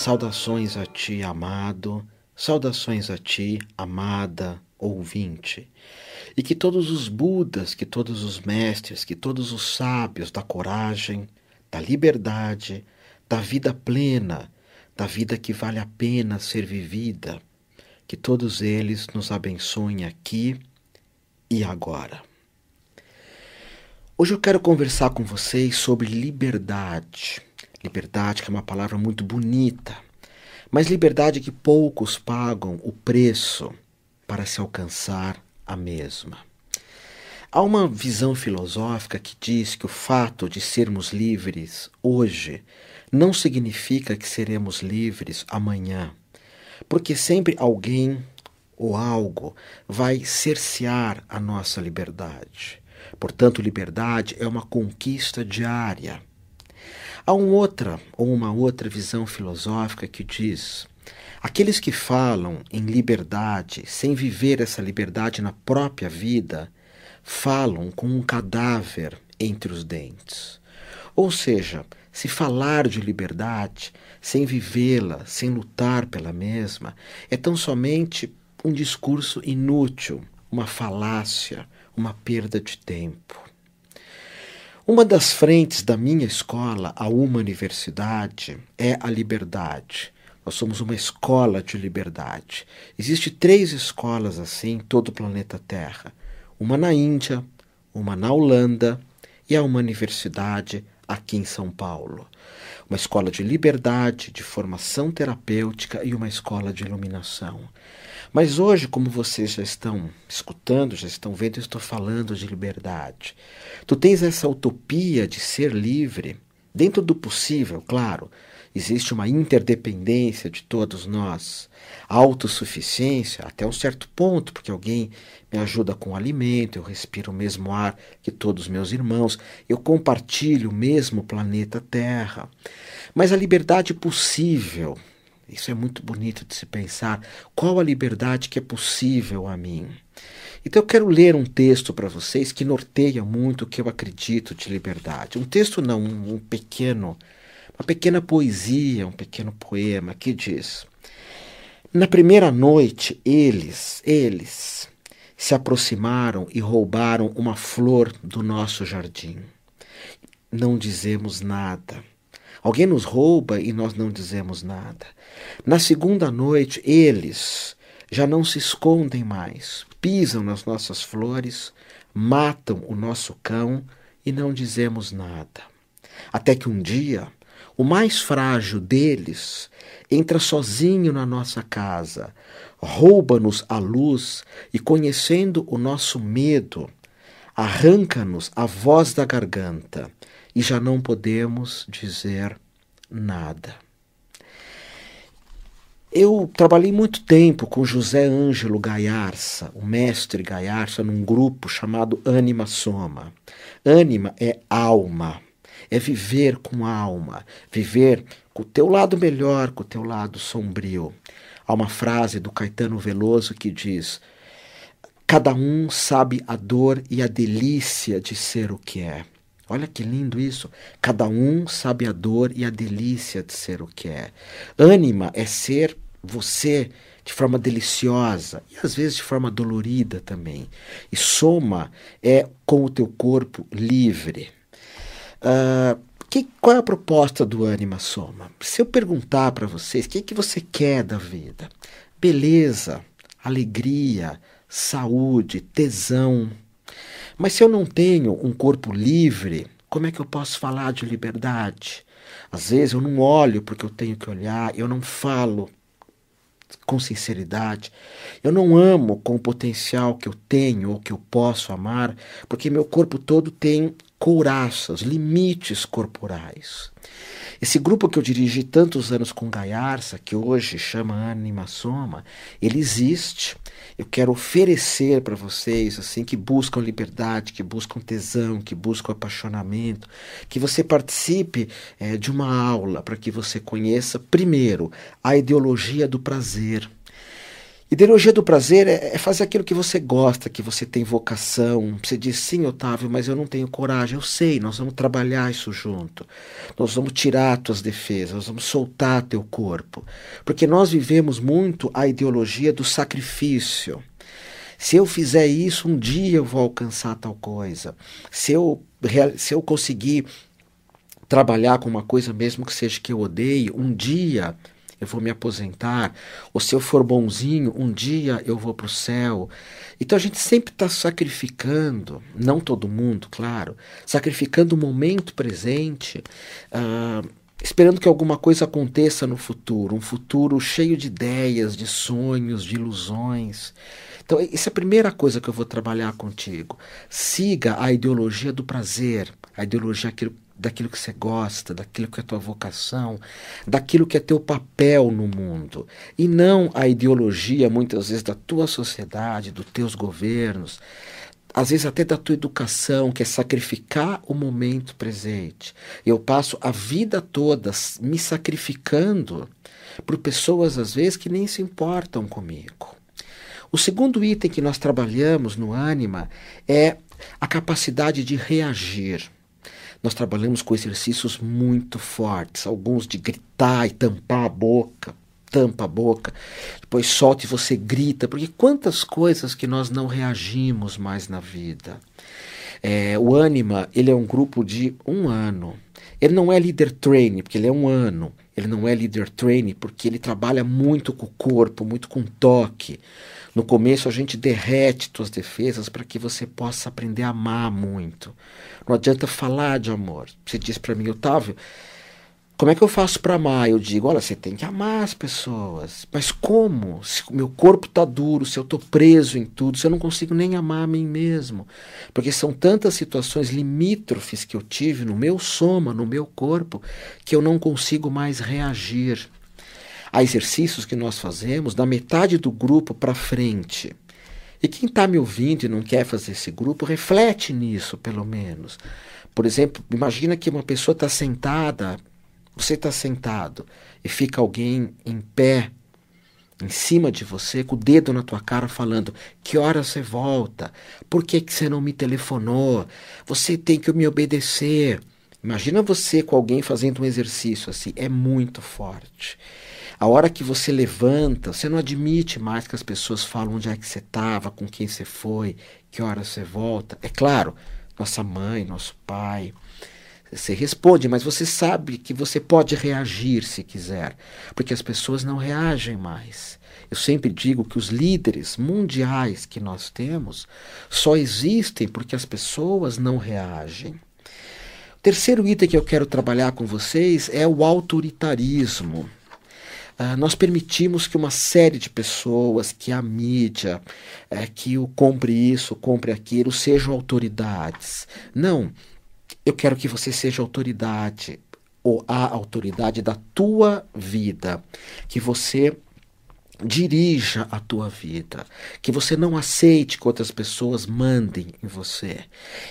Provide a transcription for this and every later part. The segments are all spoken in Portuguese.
Saudações a ti, amado, saudações a ti, amada ouvinte. E que todos os Budas, que todos os mestres, que todos os sábios da coragem, da liberdade, da vida plena, da vida que vale a pena ser vivida, que todos eles nos abençoem aqui e agora. Hoje eu quero conversar com vocês sobre liberdade. Liberdade, que é uma palavra muito bonita, mas liberdade que poucos pagam o preço para se alcançar a mesma. Há uma visão filosófica que diz que o fato de sermos livres hoje não significa que seremos livres amanhã, porque sempre alguém ou algo vai cercear a nossa liberdade. Portanto, liberdade é uma conquista diária. Há um outra ou uma outra visão filosófica que diz: aqueles que falam em liberdade sem viver essa liberdade na própria vida, falam com um cadáver entre os dentes. Ou seja, se falar de liberdade sem vivê-la, sem lutar pela mesma, é tão somente um discurso inútil, uma falácia, uma perda de tempo. Uma das frentes da minha escola, a uma universidade, é a liberdade. Nós somos uma escola de liberdade. Existem três escolas assim em todo o planeta Terra: uma na Índia, uma na Holanda e a uma universidade aqui em São Paulo. Uma escola de liberdade, de formação terapêutica e uma escola de iluminação. Mas hoje, como vocês já estão escutando, já estão vendo, eu estou falando de liberdade. Tu tens essa utopia de ser livre, dentro do possível, claro. Existe uma interdependência de todos nós, autossuficiência até um certo ponto, porque alguém me ajuda com o alimento, eu respiro o mesmo ar que todos os meus irmãos, eu compartilho o mesmo planeta Terra. Mas a liberdade possível, isso é muito bonito de se pensar. Qual a liberdade que é possível a mim? Então eu quero ler um texto para vocês que norteia muito o que eu acredito de liberdade. Um texto não, um pequeno, uma pequena poesia, um pequeno poema que diz: Na primeira noite eles, eles se aproximaram e roubaram uma flor do nosso jardim. Não dizemos nada. Alguém nos rouba e nós não dizemos nada. Na segunda noite, eles já não se escondem mais, pisam nas nossas flores, matam o nosso cão e não dizemos nada. Até que um dia, o mais frágil deles entra sozinho na nossa casa, rouba-nos a luz e, conhecendo o nosso medo, arranca-nos a voz da garganta e já não podemos dizer nada. Eu trabalhei muito tempo com José Ângelo Gaiarsa, o mestre Gaiarsa, num grupo chamado Anima Soma. Anima é alma, é viver com alma, viver com o teu lado melhor, com o teu lado sombrio. Há uma frase do Caetano Veloso que diz: Cada um sabe a dor e a delícia de ser o que é. Olha que lindo isso. Cada um sabe a dor e a delícia de ser o que é. Ânima é ser você de forma deliciosa e às vezes de forma dolorida também. E soma é com o teu corpo livre. Uh, que, qual é a proposta do Anima Soma? Se eu perguntar para vocês o que, que você quer da vida, beleza, alegria, saúde, tesão, mas se eu não tenho um corpo livre, como é que eu posso falar de liberdade? Às vezes eu não olho porque eu tenho que olhar, eu não falo com sinceridade. Eu não amo com o potencial que eu tenho ou que eu posso amar, porque meu corpo todo tem couraças, limites corporais. Esse grupo que eu dirigi tantos anos com Gaiarsa, que hoje chama Anima Soma, ele existe. Eu quero oferecer para vocês assim que buscam liberdade, que buscam tesão, que buscam apaixonamento, que você participe é, de uma aula para que você conheça primeiro a ideologia do prazer Ideologia do prazer é, é, fazer aquilo que você gosta, que você tem vocação. Você diz, sim, Otávio, mas eu não tenho coragem. Eu sei, nós vamos trabalhar isso junto. Nós vamos tirar tuas defesas, nós vamos soltar teu corpo. Porque nós vivemos muito a ideologia do sacrifício. Se eu fizer isso, um dia eu vou alcançar tal coisa. Se eu, se eu conseguir trabalhar com uma coisa, mesmo que seja que eu odeie, um dia eu vou me aposentar, ou se eu for bonzinho, um dia eu vou para o céu. Então a gente sempre está sacrificando, não todo mundo, claro, sacrificando o momento presente, uh, esperando que alguma coisa aconteça no futuro, um futuro cheio de ideias, de sonhos, de ilusões. Então, essa é a primeira coisa que eu vou trabalhar contigo. Siga a ideologia do prazer, a ideologia daquilo que você gosta, daquilo que é tua vocação, daquilo que é teu papel no mundo, e não a ideologia muitas vezes da tua sociedade, dos teus governos, às vezes até da tua educação, que é sacrificar o momento presente. Eu passo a vida toda me sacrificando por pessoas às vezes que nem se importam comigo. O segundo item que nós trabalhamos no Anima é a capacidade de reagir. Nós trabalhamos com exercícios muito fortes, alguns de gritar e tampar a boca, tampa a boca, depois solta e você grita, porque quantas coisas que nós não reagimos mais na vida. É, o Anima, ele é um grupo de um ano. Ele não é líder training, porque ele é um ano. Ele não é líder training, porque ele trabalha muito com o corpo, muito com toque. No começo a gente derrete tuas defesas para que você possa aprender a amar muito. Não adianta falar de amor. Você diz para mim, Otávio, como é que eu faço para amar? Eu digo, olha, você tem que amar as pessoas. Mas como? Se o meu corpo está duro, se eu estou preso em tudo, se eu não consigo nem amar a mim mesmo. Porque são tantas situações limítrofes que eu tive no meu soma, no meu corpo, que eu não consigo mais reagir. Há exercícios que nós fazemos da metade do grupo para frente. E quem está me ouvindo e não quer fazer esse grupo, reflete nisso, pelo menos. Por exemplo, imagina que uma pessoa está sentada, você está sentado, e fica alguém em pé, em cima de você, com o dedo na tua cara, falando: Que hora você volta? Por que, que você não me telefonou? Você tem que me obedecer. Imagina você com alguém fazendo um exercício assim, é muito forte. A hora que você levanta, você não admite mais que as pessoas falam onde é que você estava, com quem você foi, que hora você volta. É claro, nossa mãe, nosso pai. Você responde, mas você sabe que você pode reagir se quiser, porque as pessoas não reagem mais. Eu sempre digo que os líderes mundiais que nós temos só existem porque as pessoas não reagem. O terceiro item que eu quero trabalhar com vocês é o autoritarismo. Uh, nós permitimos que uma série de pessoas, que a mídia, uh, que o compre isso, compre aquilo, sejam autoridades. Não, eu quero que você seja autoridade, ou a autoridade da tua vida, que você dirija a tua vida, que você não aceite que outras pessoas mandem em você.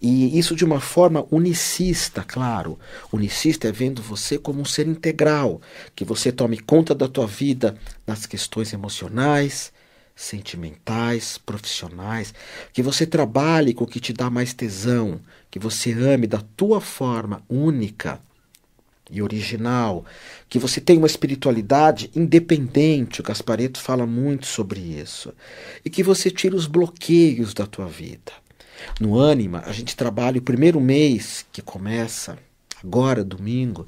E isso de uma forma unicista, claro. Unicista é vendo você como um ser integral, que você tome conta da tua vida nas questões emocionais, sentimentais, profissionais, que você trabalhe com o que te dá mais tesão, que você ame da tua forma única e original, que você tem uma espiritualidade independente, o Gaspareto fala muito sobre isso, e que você tira os bloqueios da tua vida. No Ânima, a gente trabalha o primeiro mês que começa, agora, domingo,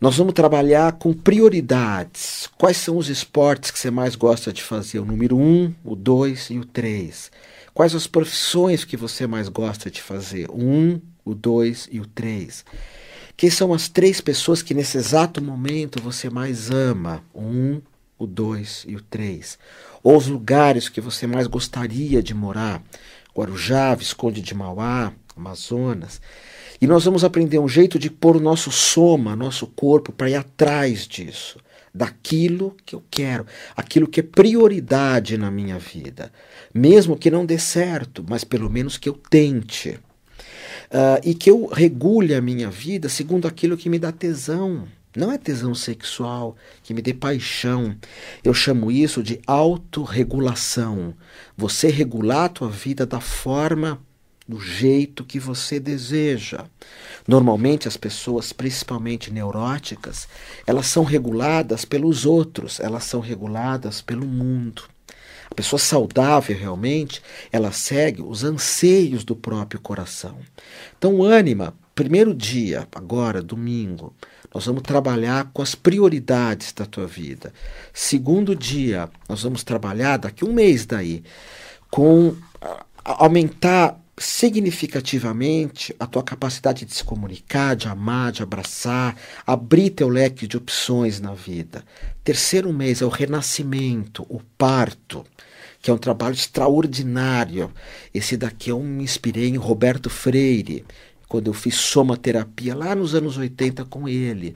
nós vamos trabalhar com prioridades. Quais são os esportes que você mais gosta de fazer? O número um, o dois e o três. Quais as profissões que você mais gosta de fazer? O um, o dois e o três. Quem são as três pessoas que nesse exato momento você mais ama? O um, o dois e o três. Ou os lugares que você mais gostaria de morar? Guarujá, Visconde de Mauá, Amazonas. E nós vamos aprender um jeito de pôr o nosso soma, nosso corpo, para ir atrás disso, daquilo que eu quero, aquilo que é prioridade na minha vida. Mesmo que não dê certo, mas pelo menos que eu tente uh, e que eu regule a minha vida segundo aquilo que me dá tesão. Não é tesão sexual que me dê paixão. Eu chamo isso de autorregulação. Você regular a tua vida da forma, do jeito que você deseja. Normalmente as pessoas, principalmente neuróticas, elas são reguladas pelos outros, elas são reguladas pelo mundo. A pessoa saudável realmente, ela segue os anseios do próprio coração. Então, ânima, primeiro dia, agora, domingo, nós vamos trabalhar com as prioridades da tua vida. Segundo dia, nós vamos trabalhar daqui um mês daí com aumentar significativamente a tua capacidade de se comunicar, de amar, de abraçar, abrir teu leque de opções na vida. Terceiro mês é o renascimento, o parto, que é um trabalho extraordinário. Esse daqui eu me inspirei em Roberto Freire, quando eu fiz somaterapia lá nos anos 80 com ele.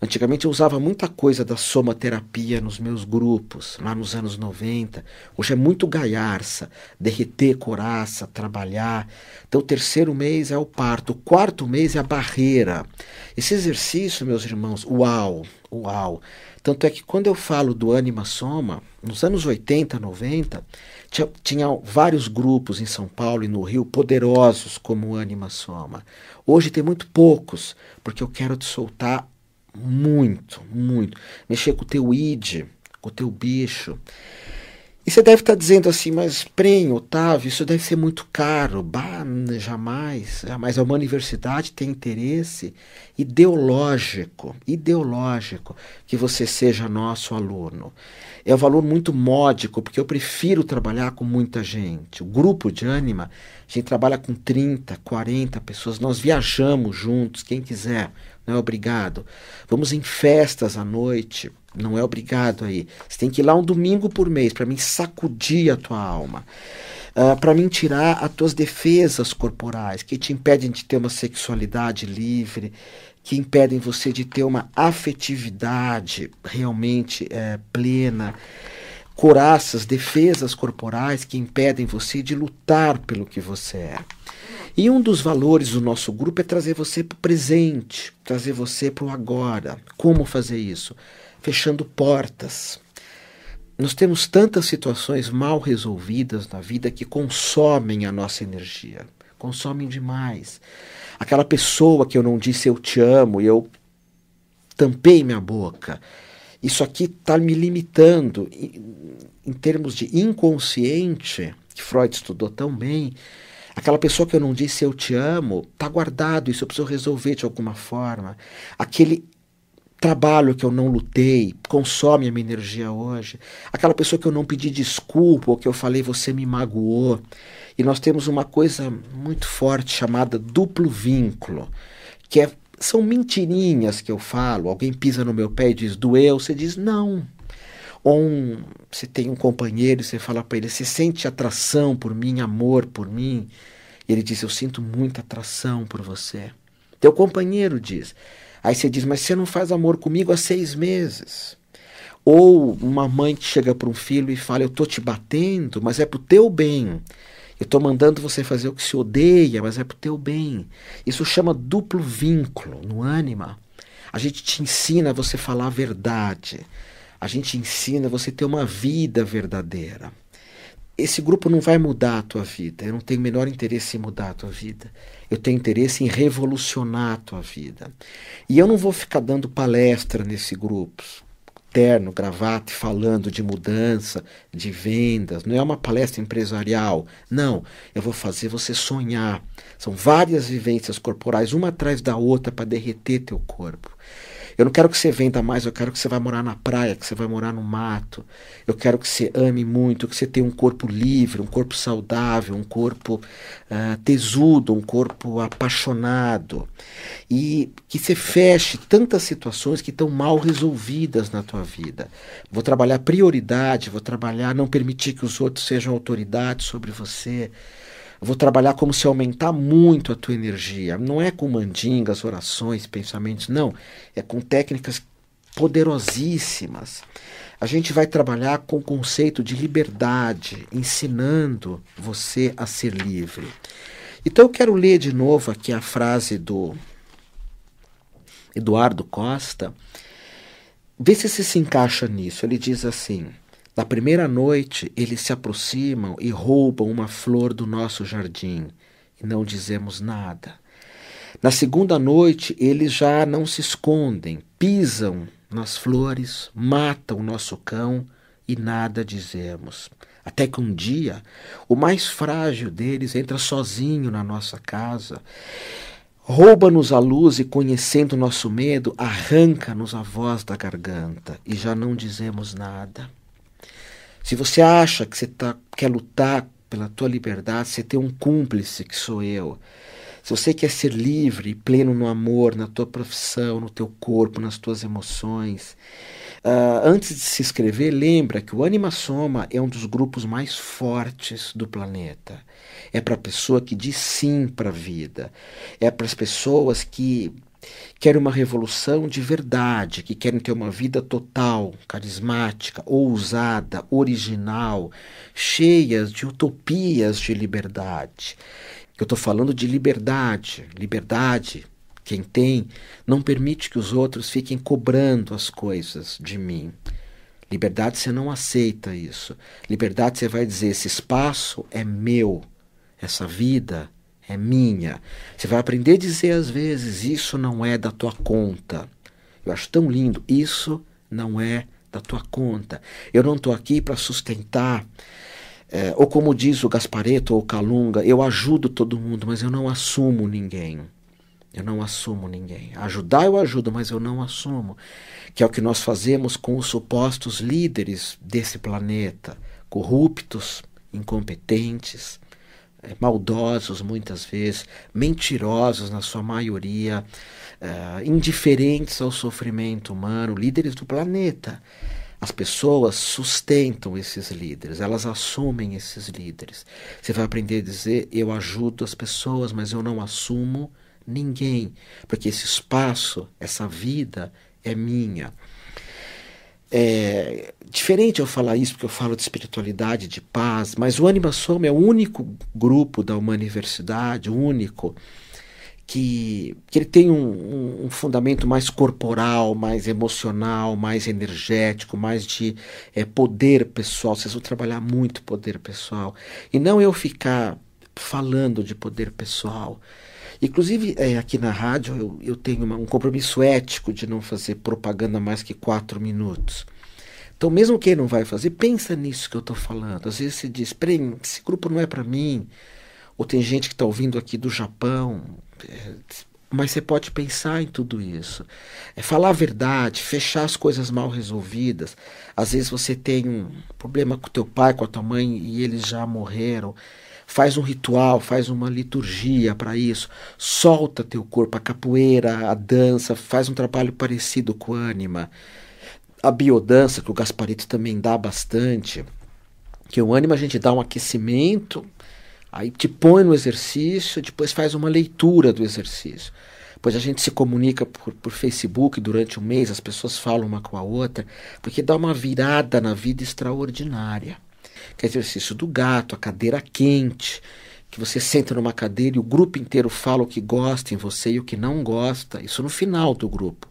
Antigamente eu usava muita coisa da somaterapia nos meus grupos, lá nos anos 90. Hoje é muito gaiarça, derreter coraça, trabalhar. Então o terceiro mês é o parto, o quarto mês é a barreira. Esse exercício, meus irmãos, uau, uau. Tanto é que quando eu falo do Anima Soma, nos anos 80, 90, tinha, tinha vários grupos em São Paulo e no Rio poderosos como o Anima Soma. Hoje tem muito poucos, porque eu quero te soltar muito, muito. Mexer com o teu id, com o teu bicho. E você deve estar dizendo assim, mas Prem, Otávio, isso deve ser muito caro. Bah, jamais, jamais. Uma universidade tem interesse ideológico, ideológico, que você seja nosso aluno. É um valor muito módico, porque eu prefiro trabalhar com muita gente. O grupo de ânima, a gente trabalha com 30, 40 pessoas, nós viajamos juntos, quem quiser não é obrigado. Vamos em festas à noite, não é obrigado aí. Você tem que ir lá um domingo por mês para mim sacudir a tua alma. Uh, ah, para mim tirar as tuas defesas corporais que te impedem de ter uma sexualidade livre, que impedem você de ter uma afetividade realmente é, plena, coraças, defesas corporais que impedem você de lutar pelo que você é. E um dos valores do nosso grupo é trazer você para o presente, trazer você para o agora. Como fazer isso? Fechando portas. Nós temos tantas situações mal resolvidas na vida que consomem a nossa energia, consomem demais. Aquela pessoa que eu não disse eu te amo e eu tampei minha boca. Isso aqui está me limitando em, termos de inconsciente, que Freud estudou tão bem Aquela pessoa que eu não disse eu te amo, está guardado, isso eu preciso resolver de alguma forma. Aquele trabalho que eu não lutei, consome a minha energia hoje. Aquela pessoa que eu não pedi desculpa, ou que eu falei você me magoou. E nós temos uma coisa muito forte chamada duplo vínculo, que é, são mentirinhas que eu falo. Alguém pisa no meu pé e diz doeu, você diz não. Ou um, você tem um companheiro e você fala para ele: Você sente atração por mim, amor por mim? E ele diz: Eu sinto muita atração por você. Teu companheiro diz. Aí você diz: Mas você não faz amor comigo há seis meses. Ou uma mãe que chega para um filho e fala: Eu estou te batendo, mas é para o teu bem. Eu estou mandando você fazer o que se odeia, mas é para o teu bem. Isso chama duplo vínculo no ânima. A gente te ensina a você falar a verdade a gente ensina você ter uma vida verdadeira. Esse grupo não vai mudar a tua vida. Eu não tenho o menor interesse em mudar a tua vida. Eu tenho interesse em revolucionar a tua vida. E eu não vou ficar dando palestra nesse grupo, terno, gravata, falando de mudança, de vendas. Não é uma palestra empresarial. Não. Eu vou fazer você sonhar. São várias vivências corporais, uma atrás da outra, para derreter teu corpo. Eu não quero que você venda mais, eu quero que você vá morar na praia, que você vai morar no mato. Eu quero que você ame muito, que você tenha um corpo livre, um corpo saudável, um corpo uh, tesudo, um corpo apaixonado. E que você feche tantas situações que estão mal resolvidas na tua vida. Vou trabalhar prioridade, vou trabalhar não permitir que os outros sejam autoridade sobre você. Vou trabalhar como se aumentar muito a tua energia. Não é com mandingas, orações, pensamentos, não. É com técnicas poderosíssimas. A gente vai trabalhar com o conceito de liberdade, ensinando você a ser livre. Então eu quero ler de novo aqui a frase do Eduardo Costa, vê se se encaixa nisso. Ele diz assim: na primeira noite eles se aproximam e roubam uma flor do nosso jardim e não dizemos nada. Na segunda noite eles já não se escondem, pisam nas flores, matam o nosso cão e nada dizemos. Até que um dia, o mais frágil deles entra sozinho na nossa casa, rouba-nos a luz e, conhecendo nosso medo, arranca-nos a voz da garganta e já não dizemos nada. Se você acha que você tá, quer lutar pela tua liberdade, você tem um cúmplice que sou eu. Se você quer ser livre, pleno no amor, na tua profissão, no teu corpo, nas tuas emoções, uh, antes de se inscrever, lembra que o Anima Soma é um dos grupos mais fortes do planeta. É para a pessoa que diz sim para a vida. É para as pessoas que querem uma revolução de verdade, que querem ter uma vida total, carismática, ousada, original, cheias de utopias de liberdade. Eu estou falando de liberdade. Liberdade, quem tem, não permite que os outros fiquem cobrando as coisas de mim. Liberdade, você não aceita isso. Liberdade, você vai dizer: esse espaço é meu, essa vida é minha. Você vai aprender a dizer às vezes: isso não é da tua conta. Eu acho tão lindo. Isso não é da tua conta. Eu não estou aqui para sustentar é, ou como diz o Gaspareto ou o Calunga, eu ajudo todo mundo, mas eu não assumo ninguém. Eu não assumo ninguém. Ajudar eu ajudo, mas eu não assumo. Que é o que nós fazemos com os supostos líderes desse planeta, corruptos, incompetentes, maldosos muitas vezes, mentirosos na sua maioria, é, indiferentes ao sofrimento humano, líderes do planeta. As pessoas sustentam esses líderes, elas assumem esses líderes. Você vai aprender a dizer: eu ajudo as pessoas, mas eu não assumo ninguém, porque esse espaço, essa vida é minha. É diferente eu falar isso porque eu falo de espiritualidade, de paz, mas o Anima Soma é o único grupo da Universidade, único que, que ele tem um, um, fundamento mais corporal, mais emocional, mais energético, mais de é, poder pessoal. Vocês vão trabalhar muito poder pessoal. E não eu ficar falando de poder pessoal. Inclusive, é, aqui na rádio, eu, eu tenho uma, um compromisso ético de não fazer propaganda mais que quatro minutos. Então, mesmo quem não vai fazer, pensa nisso que eu estou falando. Às vezes você diz, peraí, esse grupo não é para mim. Ou tem gente que está ouvindo aqui do Japão, é, mas você pode pensar em tudo isso. É falar a verdade, fechar as coisas mal resolvidas. Às vezes você tem um problema com teu pai, com a tua mãe e eles já morreram. Faz um ritual, faz uma liturgia para isso. Solta teu corpo, a capoeira, a dança, faz um trabalho parecido com a ânima. A biodança, que o Gasparito também dá bastante. Que o ânima a gente dá um aquecimento Aí te põe no exercício, depois faz uma leitura do exercício. Depois a gente se comunica por, por Facebook durante um mês, as pessoas falam uma com a outra, porque dá uma virada na vida extraordinária. Que é exercício do gato, a cadeira quente, que você senta numa cadeira e o grupo inteiro fala o que gosta em você e o que não gosta, isso no final do grupo.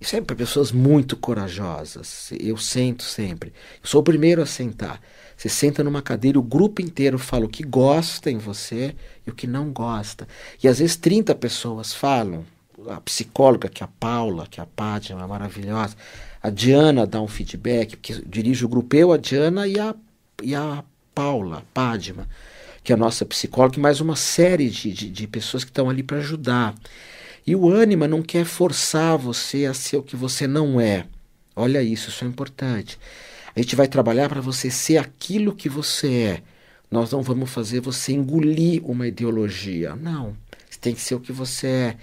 Isso é para pessoas muito corajosas. Eu sento sempre. Eu sou o primeiro a sentar. Você senta numa cadeira e o grupo inteiro fala o que gosta em você e o que não gosta. E às vezes 30 pessoas falam. A psicóloga, que é a Paula, que é a Padma, é maravilhosa. A Diana dá um feedback, porque dirige o grupo eu, a Diana e a, e a Paula, Padma, que é a nossa psicóloga, e mais uma série de, de, de pessoas que estão ali para ajudar. E o ânima não quer forçar você a ser o que você não é. Olha isso, isso é importante. A gente vai trabalhar para você ser aquilo que você é. Nós não vamos fazer você engolir uma ideologia. Não. Você tem que ser o que você é.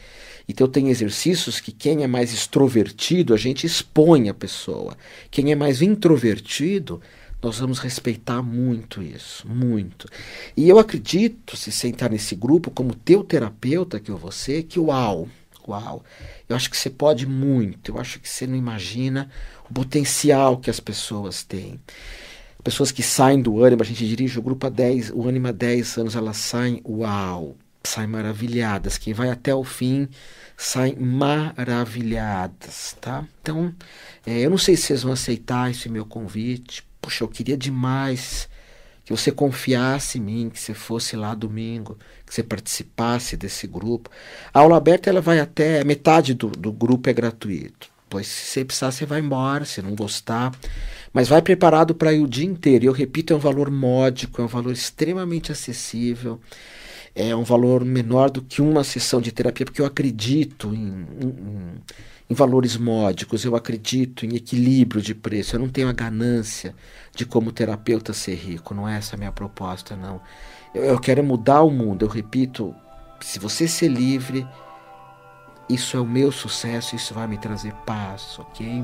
Então tem exercícios que quem é mais extrovertido, a gente expõe a pessoa. Quem é mais introvertido, nós vamos respeitar muito isso, muito. E eu acredito, se sentar nesse grupo como teu terapeuta que eu vou ser, que uau, uau. Eu acho que você pode muito, eu acho que você não imagina o potencial que as pessoas têm. Pessoas que saem do ânimo, a gente dirige o grupo há 10, o ânimo há 10 anos, elas saem, uau, saem maravilhadas. Quem vai até o fim saem maravilhadas, tá? Então, é, eu não sei se vocês vão aceitar esse meu convite. Puxa, eu queria demais que você confiasse em mim, que você fosse lá domingo, que você participasse desse grupo. A aula aberta ela vai até metade do, do grupo é gratuito. Pois se você precisar, você vai embora, se não gostar. Mas vai preparado para ir o dia inteiro. E eu repito, é um valor módico, é um valor extremamente acessível. É um valor menor do que uma sessão de terapia, porque eu acredito em, em, em valores módicos, eu acredito em equilíbrio de preço. Eu não tenho a ganância de como terapeuta ser rico, não é essa a minha proposta, não. Eu, eu quero mudar o mundo, eu repito, se você ser livre, isso é o meu sucesso, isso vai me trazer paz, ok?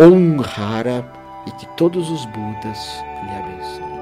Honrara e que todos os Budas lhe abençoem.